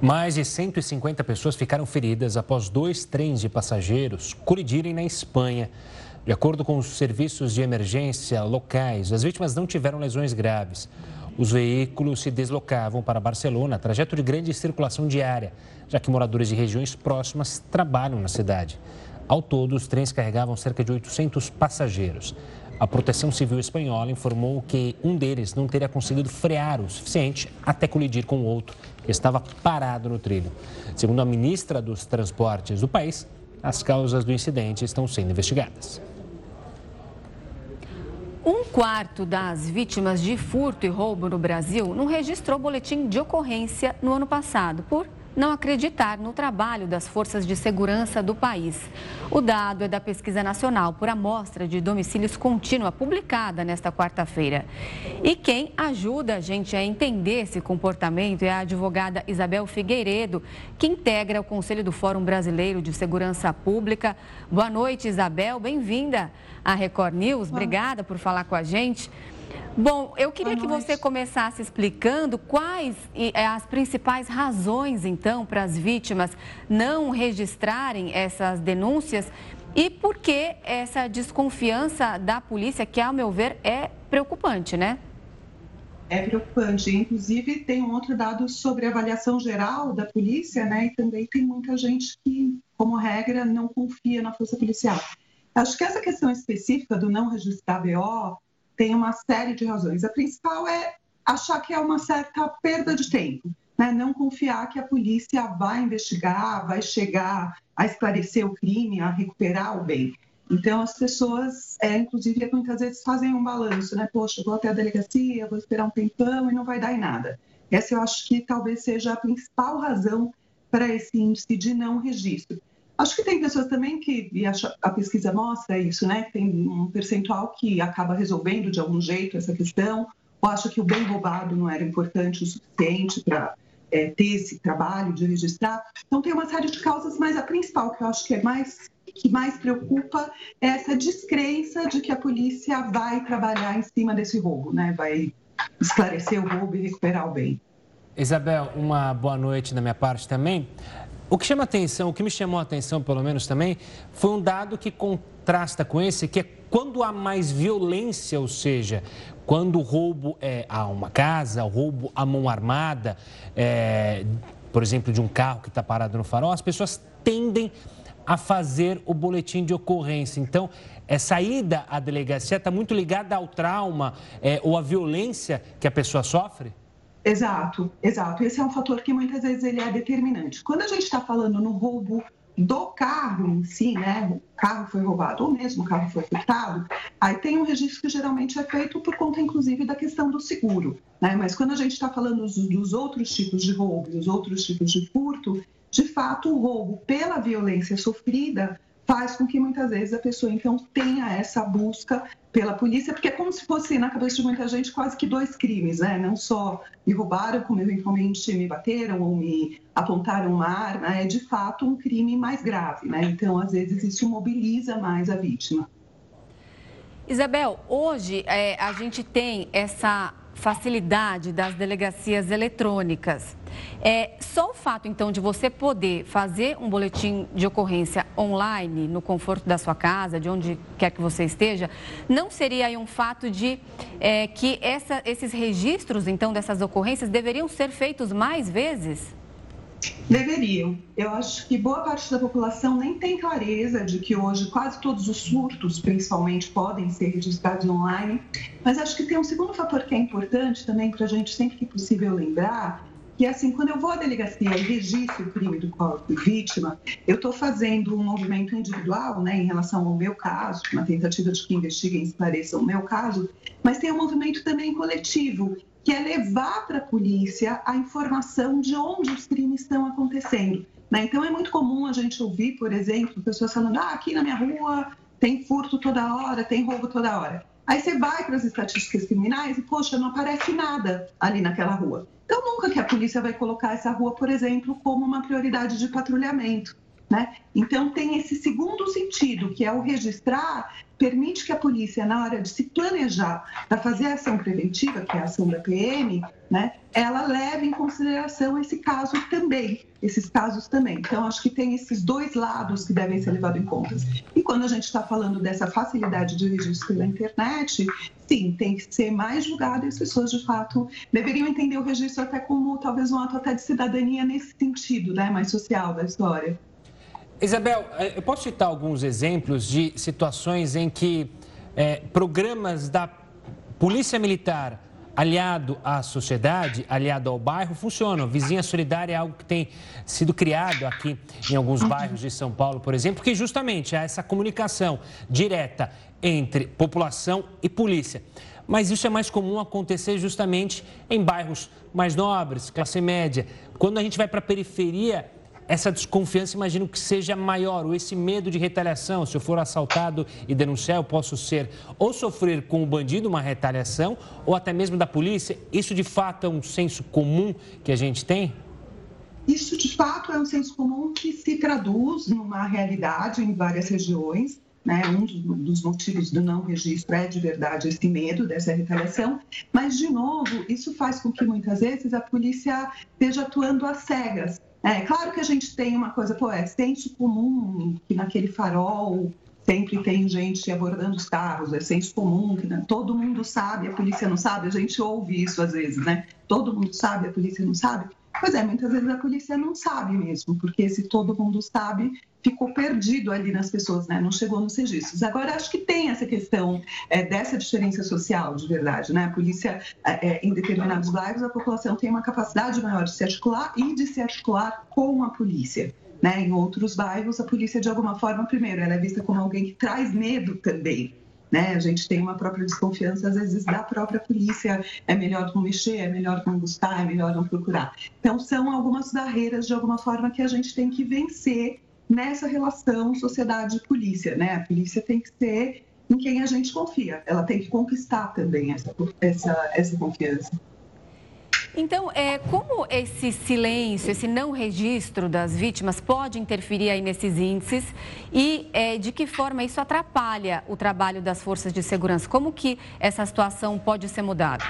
Mais de 150 pessoas ficaram feridas após dois trens de passageiros colidirem na Espanha. De acordo com os serviços de emergência locais, as vítimas não tiveram lesões graves. Os veículos se deslocavam para Barcelona, trajeto de grande circulação diária, já que moradores de regiões próximas trabalham na cidade. Ao todo, os trens carregavam cerca de 800 passageiros. A Proteção Civil Espanhola informou que um deles não teria conseguido frear o suficiente até colidir com o outro, que estava parado no trilho. Segundo a ministra dos Transportes do país, as causas do incidente estão sendo investigadas. Um quarto das vítimas de furto e roubo no Brasil não registrou boletim de ocorrência no ano passado por não acreditar no trabalho das forças de segurança do país. O dado é da Pesquisa Nacional por Amostra de Domicílios Contínua, publicada nesta quarta-feira. E quem ajuda a gente a entender esse comportamento é a advogada Isabel Figueiredo, que integra o Conselho do Fórum Brasileiro de Segurança Pública. Boa noite, Isabel. Bem-vinda à Record News. Obrigada por falar com a gente. Bom, eu queria que você começasse explicando quais é, as principais razões, então, para as vítimas não registrarem essas denúncias e por que essa desconfiança da polícia, que, ao meu ver, é preocupante, né? É preocupante. Inclusive, tem um outro dado sobre a avaliação geral da polícia, né? E também tem muita gente que, como regra, não confia na força policial. Acho que essa questão específica do não registrar BO tem uma série de razões. A principal é achar que é uma certa perda de tempo, né? não confiar que a polícia vai investigar, vai chegar a esclarecer o crime, a recuperar o bem. Então, as pessoas, é, inclusive, muitas vezes fazem um balanço, né? Poxa, vou até a delegacia, vou esperar um tempão e não vai dar em nada. Essa eu acho que talvez seja a principal razão para esse índice de não registro. Acho que tem pessoas também que, e a, pesquisa mostra isso, né? Tem um percentual que acaba resolvendo de algum jeito essa questão, ou acha que o bem roubado não era importante o suficiente para é, ter esse trabalho de registrar. Então, tem uma série de causas, mas a principal que eu acho que é mais que mais preocupa é essa descrença de que a polícia vai trabalhar em cima desse roubo, né? Vai esclarecer o roubo e recuperar o bem. Isabel, uma boa noite da minha parte também. O que chama atenção, o que me chamou a atenção, pelo menos também, foi um dado que contrasta com esse, que é quando há mais violência, ou seja, quando o roubo é a uma casa, o roubo à mão armada, é, por exemplo, de um carro que está parado no farol, as pessoas tendem a fazer o boletim de ocorrência. Então, essa ida à delegacia está muito ligada ao trauma é, ou à violência que a pessoa sofre? Exato, exato. Esse é um fator que muitas vezes ele é determinante. Quando a gente está falando no roubo do carro em si, né? O carro foi roubado ou mesmo o carro foi furtado, aí tem um registro que geralmente é feito por conta, inclusive, da questão do seguro, né? Mas quando a gente está falando dos, dos outros tipos de roubo, dos outros tipos de furto, de fato, o roubo pela violência sofrida faz com que muitas vezes a pessoa então tenha essa busca pela polícia, porque é como se fosse na cabeça de muita gente quase que dois crimes, né? Não só me roubaram, como eventualmente me bateram ou me apontaram uma arma, é de fato um crime mais grave, né? Então, às vezes isso mobiliza mais a vítima. Isabel, hoje é, a gente tem essa facilidade das delegacias eletrônicas. É, só o fato, então, de você poder fazer um boletim de ocorrência online, no conforto da sua casa, de onde quer que você esteja, não seria aí um fato de é, que essa, esses registros, então, dessas ocorrências deveriam ser feitos mais vezes? Deveriam. Eu acho que boa parte da população nem tem clareza de que hoje quase todos os surtos, principalmente, podem ser registrados online. Mas acho que tem um segundo fator que é importante também para a gente sempre que possível lembrar, que é assim, quando eu vou à delegacia e registro o crime do qual eu fui vítima, eu estou fazendo um movimento individual, né, em relação ao meu caso, uma tentativa de que investiguem e esclareçam o meu caso, mas tem um movimento também coletivo, que é levar para a polícia a informação de onde os crimes estão acontecendo. Né? Então, é muito comum a gente ouvir, por exemplo, pessoas falando: ah, aqui na minha rua tem furto toda hora, tem roubo toda hora. Aí você vai para as estatísticas criminais e, poxa, não aparece nada ali naquela rua. Então, nunca que a polícia vai colocar essa rua, por exemplo, como uma prioridade de patrulhamento. Né? Então, tem esse segundo sentido, que é o registrar, permite que a polícia, na hora de se planejar para fazer a ação preventiva, que é a ação da PM, né, ela leve em consideração esse caso também, esses casos também. Então, acho que tem esses dois lados que devem ser levados em conta. E quando a gente está falando dessa facilidade de registro pela internet, sim, tem que ser mais julgado e as pessoas, de fato, deveriam entender o registro até como talvez um ato até de cidadania nesse sentido, né, mais social da história. Isabel, eh, eu posso citar alguns exemplos de situações em que é, programas da Polícia Militar aliado à sociedade, aliado ao bairro, funcionam. Vizinha Solidária é algo que tem sido criado aqui em alguns bairros de São Paulo, por exemplo, que justamente há essa comunicação direta entre população e polícia. Mas isso é mais comum acontecer justamente em bairros mais nobres, classe média. Quando a gente vai para a periferia, essa desconfiança imagino que seja maior, ou esse medo de retaliação. Se eu for assaltado e denunciar, eu posso ser ou sofrer com o bandido uma retaliação, ou até mesmo da polícia. Isso de fato é um senso comum que a gente tem? Isso de fato é um senso comum que se traduz numa realidade em várias regiões. Né? Um dos motivos do não registro é de verdade esse medo dessa retaliação, mas de novo, isso faz com que muitas vezes a polícia esteja atuando às cegas. É claro que a gente tem uma coisa, pô, é senso comum que naquele farol sempre tem gente abordando os carros, é senso comum que né, todo mundo sabe, a polícia não sabe, a gente ouve isso às vezes, né? Todo mundo sabe, a polícia não sabe. Pois é, muitas vezes a polícia não sabe mesmo, porque se todo mundo sabe, ficou perdido ali nas pessoas, né? Não chegou nos registros. Agora, acho que tem essa questão é, dessa diferença social, de verdade, né? A polícia, é, é, em determinados bairros, a população tem uma capacidade maior de se articular e de se articular com a polícia. Né? Em outros bairros, a polícia, de alguma forma, primeiro, ela é vista como alguém que traz medo também. Né? A gente tem uma própria desconfiança, às vezes, da própria polícia. É melhor não mexer, é melhor não buscar, é melhor não procurar. Então, são algumas barreiras, de alguma forma, que a gente tem que vencer nessa relação sociedade-polícia. Né? A polícia tem que ser em quem a gente confia. Ela tem que conquistar também essa, essa, essa confiança. Então, é, como esse silêncio, esse não registro das vítimas pode interferir aí nesses índices e é, de que forma isso atrapalha o trabalho das forças de segurança? Como que essa situação pode ser mudada?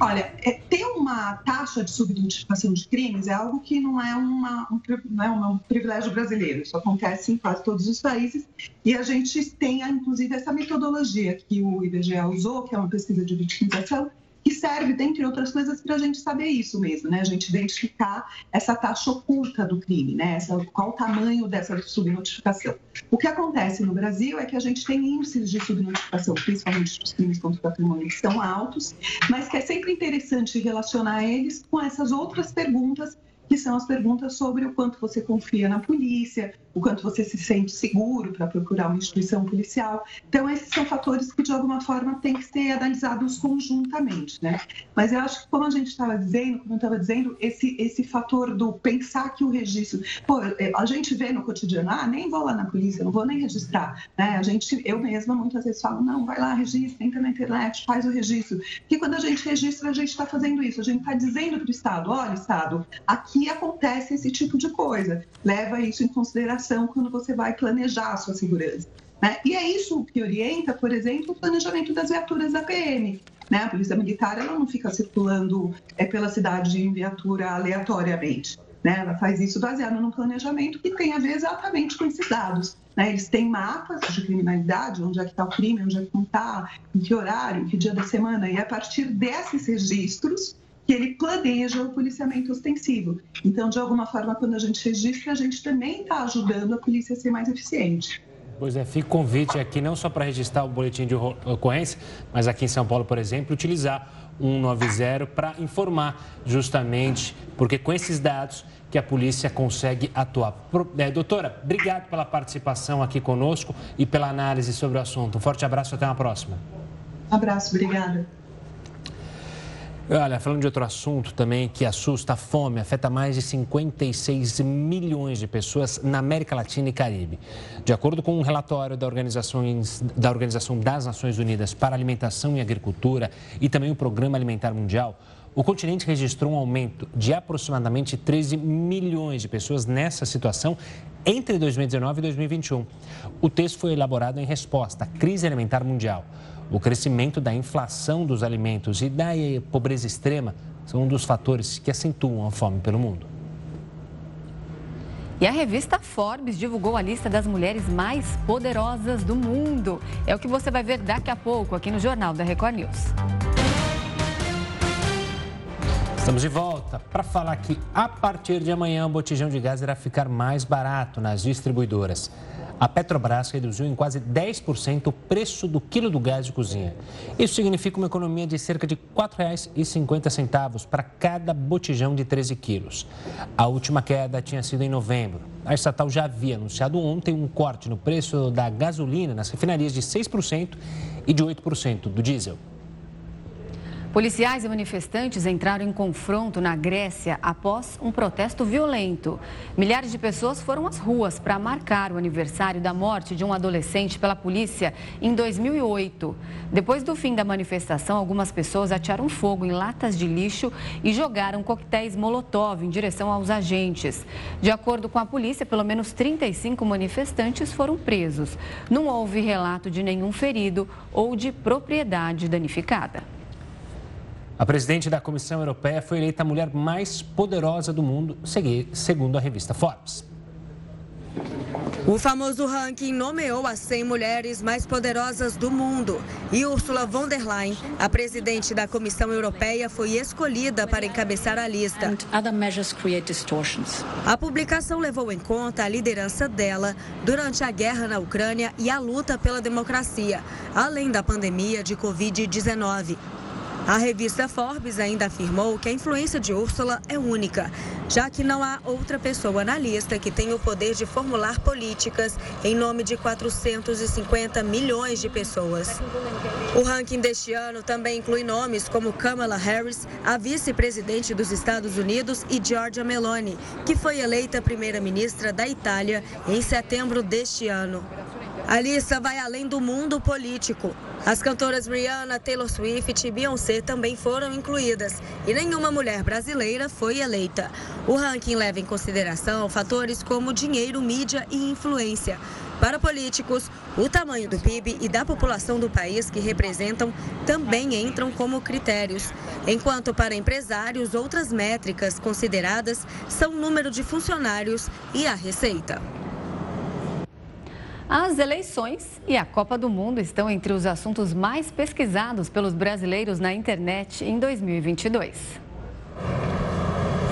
Olha, é, ter uma taxa de subnotificação de crimes é algo que não é, uma, um, não é um privilégio brasileiro, isso acontece em quase todos os países e a gente tem, inclusive, essa metodologia que o IBGE usou, que é uma pesquisa de vitimização, que serve, dentre outras coisas, para a gente saber isso mesmo, né? A gente identificar essa taxa oculta do crime, né? Essa, qual o tamanho dessa subnotificação. O que acontece no Brasil é que a gente tem índices de subnotificação, principalmente dos crimes contra o patrimônio, que são altos, mas que é sempre interessante relacionar eles com essas outras perguntas que são as perguntas sobre o quanto você confia na polícia, o quanto você se sente seguro para procurar uma instituição policial. Então, esses são fatores que, de alguma forma, têm que ser analisados conjuntamente, né? Mas eu acho que, como a gente estava dizendo, como eu estava dizendo, esse, esse fator do pensar que o registro... Pô, é, a gente vê no cotidiano, ah, nem vou lá na polícia, não vou nem registrar, né? A gente, eu mesma, muitas vezes falo, não, vai lá, registra, entra na internet, faz o registro. Porque quando a gente registra, a gente está fazendo isso, a gente está dizendo para o Estado, olha, Estado, aqui acontece esse tipo de coisa. Leva isso em consideração quando você vai planejar a sua segurança. Né? E é isso que orienta, por exemplo, o planejamento das viaturas da PM. Né? A Polícia Militar ela não fica circulando é, pela cidade em viatura aleatoriamente. Né? Ela faz isso baseado num planejamento que tem a ver exatamente com esses dados. Né? Eles têm mapas de criminalidade, onde é que está o crime, onde é que não está, em que horário, em que dia da semana, e a partir desses registros, que ele planeja o policiamento ostensivo. Então, de alguma forma, quando a gente registra, a gente também está ajudando a polícia a ser mais eficiente. Pois é, fica convite aqui não só para registrar o boletim de ocorrência, mas aqui em São Paulo, por exemplo, utilizar 190 para informar justamente, porque com esses dados que a polícia consegue atuar. É, doutora, obrigado pela participação aqui conosco e pela análise sobre o assunto. Um forte abraço e até uma próxima. Um abraço, obrigada. Olha, falando de outro assunto também que assusta, a fome afeta mais de 56 milhões de pessoas na América Latina e Caribe. De acordo com um relatório da Organização, da Organização das Nações Unidas para Alimentação e Agricultura e também o Programa Alimentar Mundial, o continente registrou um aumento de aproximadamente 13 milhões de pessoas nessa situação entre 2019 e 2021. O texto foi elaborado em resposta à crise alimentar mundial. O crescimento da inflação dos alimentos e da pobreza extrema são um dos fatores que acentuam a fome pelo mundo. E a revista Forbes divulgou a lista das mulheres mais poderosas do mundo. É o que você vai ver daqui a pouco aqui no Jornal da Record News. Estamos de volta para falar que a partir de amanhã o botijão de gás irá ficar mais barato nas distribuidoras a Petrobras reduziu em quase 10% o preço do quilo do gás de cozinha. Isso significa uma economia de cerca de R$ 4,50 para cada botijão de 13 quilos. A última queda tinha sido em novembro. A estatal já havia anunciado ontem um corte no preço da gasolina nas refinarias de 6% e de 8% do diesel. Policiais e manifestantes entraram em confronto na Grécia após um protesto violento. Milhares de pessoas foram às ruas para marcar o aniversário da morte de um adolescente pela polícia em 2008. Depois do fim da manifestação, algumas pessoas atearam fogo em latas de lixo e jogaram coquetéis Molotov em direção aos agentes. De acordo com a polícia, pelo menos 35 manifestantes foram presos. Não houve relato de nenhum ferido ou de propriedade danificada. A presidente da Comissão Europeia foi eleita a mulher mais poderosa do mundo, segundo a revista Forbes. O famoso ranking nomeou as 100 mulheres mais poderosas do mundo e Ursula von der Leyen, a presidente da Comissão Europeia, foi escolhida para encabeçar a lista. A publicação levou em conta a liderança dela durante a guerra na Ucrânia e a luta pela democracia, além da pandemia de Covid-19. A revista Forbes ainda afirmou que a influência de Úrsula é única, já que não há outra pessoa na lista que tenha o poder de formular políticas em nome de 450 milhões de pessoas. O ranking deste ano também inclui nomes como Kamala Harris, a vice-presidente dos Estados Unidos, e Giorgia Meloni, que foi eleita primeira-ministra da Itália em setembro deste ano. A lista vai além do mundo político. As cantoras Rihanna, Taylor Swift e Beyoncé também foram incluídas e nenhuma mulher brasileira foi eleita. O ranking leva em consideração fatores como dinheiro, mídia e influência. Para políticos, o tamanho do PIB e da população do país que representam também entram como critérios. Enquanto para empresários, outras métricas consideradas são o número de funcionários e a receita. As eleições e a Copa do Mundo estão entre os assuntos mais pesquisados pelos brasileiros na internet em 2022.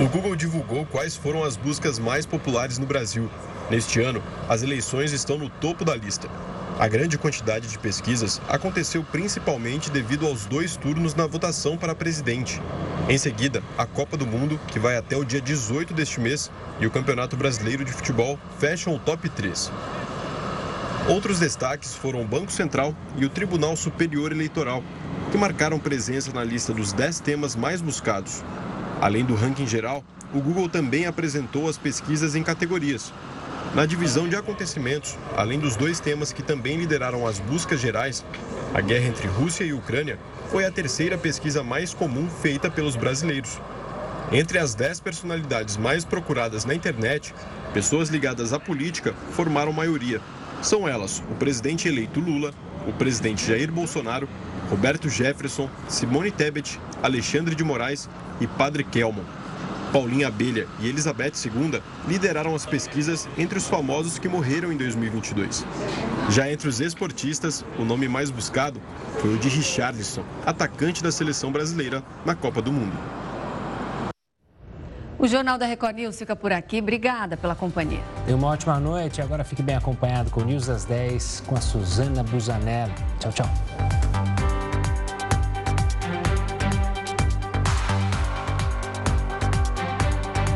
O Google divulgou quais foram as buscas mais populares no Brasil. Neste ano, as eleições estão no topo da lista. A grande quantidade de pesquisas aconteceu principalmente devido aos dois turnos na votação para presidente. Em seguida, a Copa do Mundo, que vai até o dia 18 deste mês, e o Campeonato Brasileiro de Futebol fecham o top 3. Outros destaques foram o Banco Central e o Tribunal Superior Eleitoral, que marcaram presença na lista dos 10 temas mais buscados. Além do ranking geral, o Google também apresentou as pesquisas em categorias. Na divisão de acontecimentos, além dos dois temas que também lideraram as buscas gerais, a guerra entre Rússia e Ucrânia foi a terceira pesquisa mais comum feita pelos brasileiros. Entre as 10 personalidades mais procuradas na internet, pessoas ligadas à política formaram maioria. São elas o presidente eleito Lula, o presidente Jair Bolsonaro, Roberto Jefferson, Simone Tebet, Alexandre de Moraes e Padre Kelman. Paulinha Abelha e Elizabeth II lideraram as pesquisas entre os famosos que morreram em 2022. Já entre os esportistas, o nome mais buscado foi o de Richarlison, atacante da seleção brasileira na Copa do Mundo. O Jornal da Record News fica por aqui. Obrigada pela companhia. E uma ótima noite. Agora fique bem acompanhado com o News das 10 com a Suzana Busanello. Tchau, tchau.